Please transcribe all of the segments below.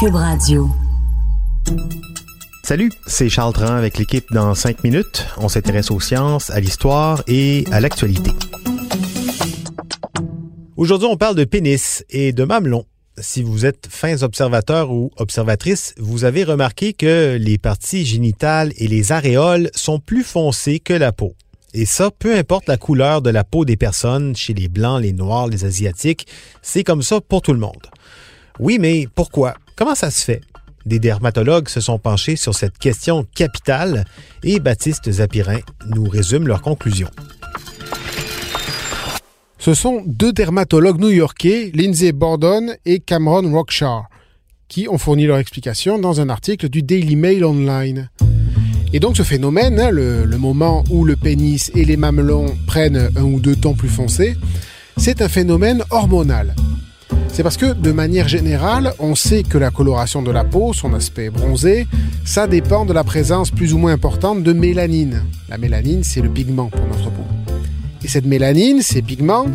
Cube Radio. Salut, c'est Charles Tran avec l'équipe dans 5 minutes. On s'intéresse aux sciences, à l'histoire et à l'actualité. Aujourd'hui, on parle de pénis et de mamelon. Si vous êtes fins observateurs ou observatrices, vous avez remarqué que les parties génitales et les aréoles sont plus foncées que la peau. Et ça, peu importe la couleur de la peau des personnes, chez les blancs, les noirs, les asiatiques, c'est comme ça pour tout le monde. Oui, mais pourquoi? Comment ça se fait? Des dermatologues se sont penchés sur cette question capitale et Baptiste Zapirin nous résume leurs conclusions. Ce sont deux dermatologues new-yorkais, Lindsay Bordon et Cameron Rockshar, qui ont fourni leur explication dans un article du Daily Mail Online. Et donc ce phénomène, hein, le, le, moment où le pénis et les mamelons prennent un ou deux tons plus foncés, c'est un phénomène hormonal. C'est parce que de manière générale, on sait que la coloration de la peau, son aspect bronzé, ça dépend de la présence plus ou moins importante de mélanine. La mélanine, c'est le pigment pour notre peau. Et cette mélanine, ces pigments,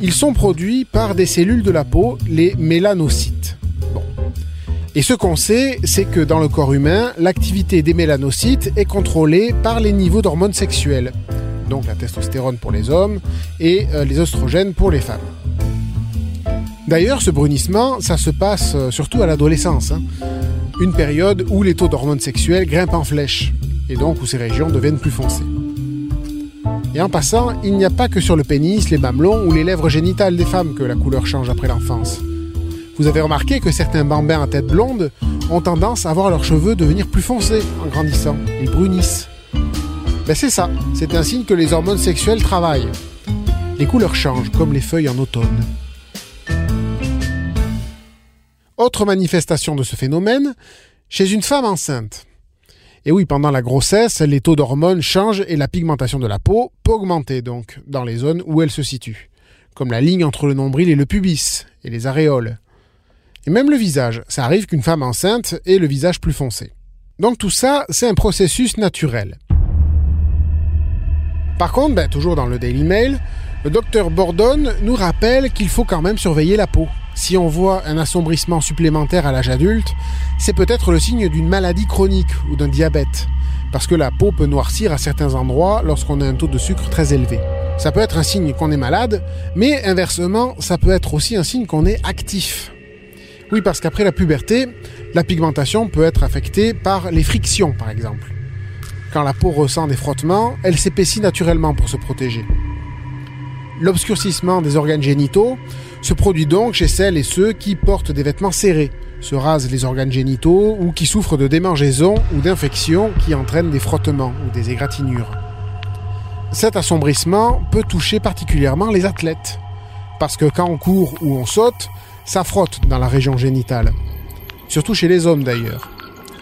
ils sont produits par des cellules de la peau, les mélanocytes. Et ce qu'on sait, c'est que dans le corps humain, l'activité des mélanocytes est contrôlée par les niveaux d'hormones sexuelles, donc la testostérone pour les hommes et euh, les oestrogènes pour les femmes. D'ailleurs, ce brunissement, ça se passe euh, surtout à l'adolescence, hein, une période où les taux d'hormones sexuelles grimpent en flèche, et donc où ces régions deviennent plus foncées. Et en passant, il n'y a pas que sur le pénis, les mamelons ou les lèvres génitales des femmes que la couleur change après l'enfance. Vous avez remarqué que certains bambins à tête blonde ont tendance à voir leurs cheveux devenir plus foncés en grandissant. Ils brunissent. Ben c'est ça, c'est un signe que les hormones sexuelles travaillent. Les couleurs changent comme les feuilles en automne. Autre manifestation de ce phénomène, chez une femme enceinte. Et oui, pendant la grossesse, les taux d'hormones changent et la pigmentation de la peau peut augmenter donc dans les zones où elle se situe, comme la ligne entre le nombril et le pubis, et les aréoles. Et même le visage, ça arrive qu'une femme enceinte ait le visage plus foncé. Donc tout ça, c'est un processus naturel. Par contre, ben, toujours dans le Daily Mail, le docteur Bordon nous rappelle qu'il faut quand même surveiller la peau. Si on voit un assombrissement supplémentaire à l'âge adulte, c'est peut-être le signe d'une maladie chronique ou d'un diabète, parce que la peau peut noircir à certains endroits lorsqu'on a un taux de sucre très élevé. Ça peut être un signe qu'on est malade, mais inversement, ça peut être aussi un signe qu'on est actif. Oui, parce qu'après la puberté, la pigmentation peut être affectée par les frictions, par exemple. Quand la peau ressent des frottements, elle s'épaissit naturellement pour se protéger. L'obscurcissement des organes génitaux se produit donc chez celles et ceux qui portent des vêtements serrés, se rasent les organes génitaux ou qui souffrent de démangeaisons ou d'infections qui entraînent des frottements ou des égratignures. Cet assombrissement peut toucher particulièrement les athlètes, parce que quand on court ou on saute, ça frotte dans la région génitale. Surtout chez les hommes d'ailleurs.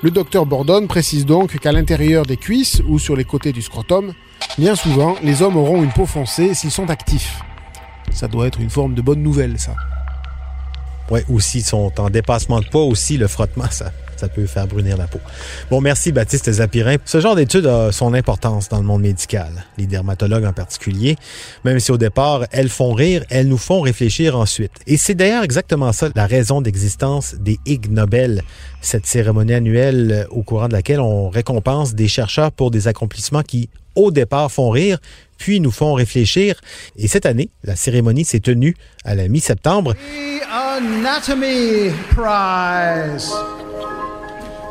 Le docteur Bordon précise donc qu'à l'intérieur des cuisses ou sur les côtés du scrotum, bien souvent, les hommes auront une peau foncée s'ils sont actifs. Ça doit être une forme de bonne nouvelle, ça. Oui, ou s'ils sont en dépassement de poids, aussi le frottement, ça, ça peut faire brunir la peau. Bon, merci Baptiste Zapirin. Ce genre d'études a son importance dans le monde médical, les dermatologues en particulier. Même si au départ, elles font rire, elles nous font réfléchir ensuite. Et c'est d'ailleurs exactement ça la raison d'existence des Ig Nobel, cette cérémonie annuelle au courant de laquelle on récompense des chercheurs pour des accomplissements qui, au départ, font rire, puis nous font réfléchir. Et cette année, la cérémonie s'est tenue à la mi-septembre. Anatomy Prize.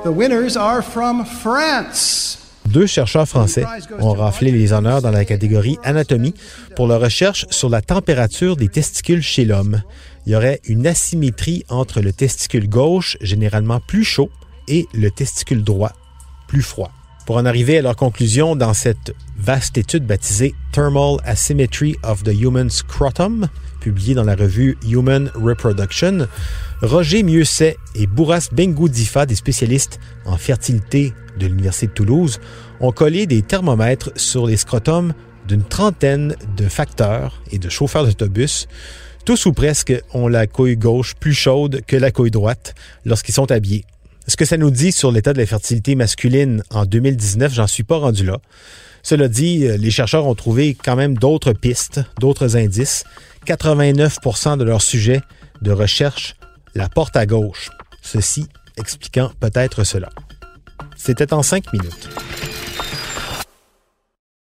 The winners are from France. Deux chercheurs français ont raflé les honneurs dans la catégorie anatomie pour leur recherche sur la température des testicules chez l'homme. Il y aurait une asymétrie entre le testicule gauche, généralement plus chaud, et le testicule droit, plus froid. Pour en arriver à leur conclusion dans cette vaste étude baptisée Thermal Asymmetry of the Human Scrotum, publiée dans la revue Human Reproduction, Roger Mieuxet et Bourras Bengoudifa, des spécialistes en fertilité de l'Université de Toulouse, ont collé des thermomètres sur les scrotums d'une trentaine de facteurs et de chauffeurs d'autobus. Tous ou presque ont la couille gauche plus chaude que la couille droite lorsqu'ils sont habillés. Ce que ça nous dit sur l'état de la fertilité masculine en 2019, j'en suis pas rendu là. Cela dit, les chercheurs ont trouvé quand même d'autres pistes, d'autres indices. 89% de leurs sujets de recherche la porte à gauche. Ceci expliquant peut-être cela. C'était en cinq minutes.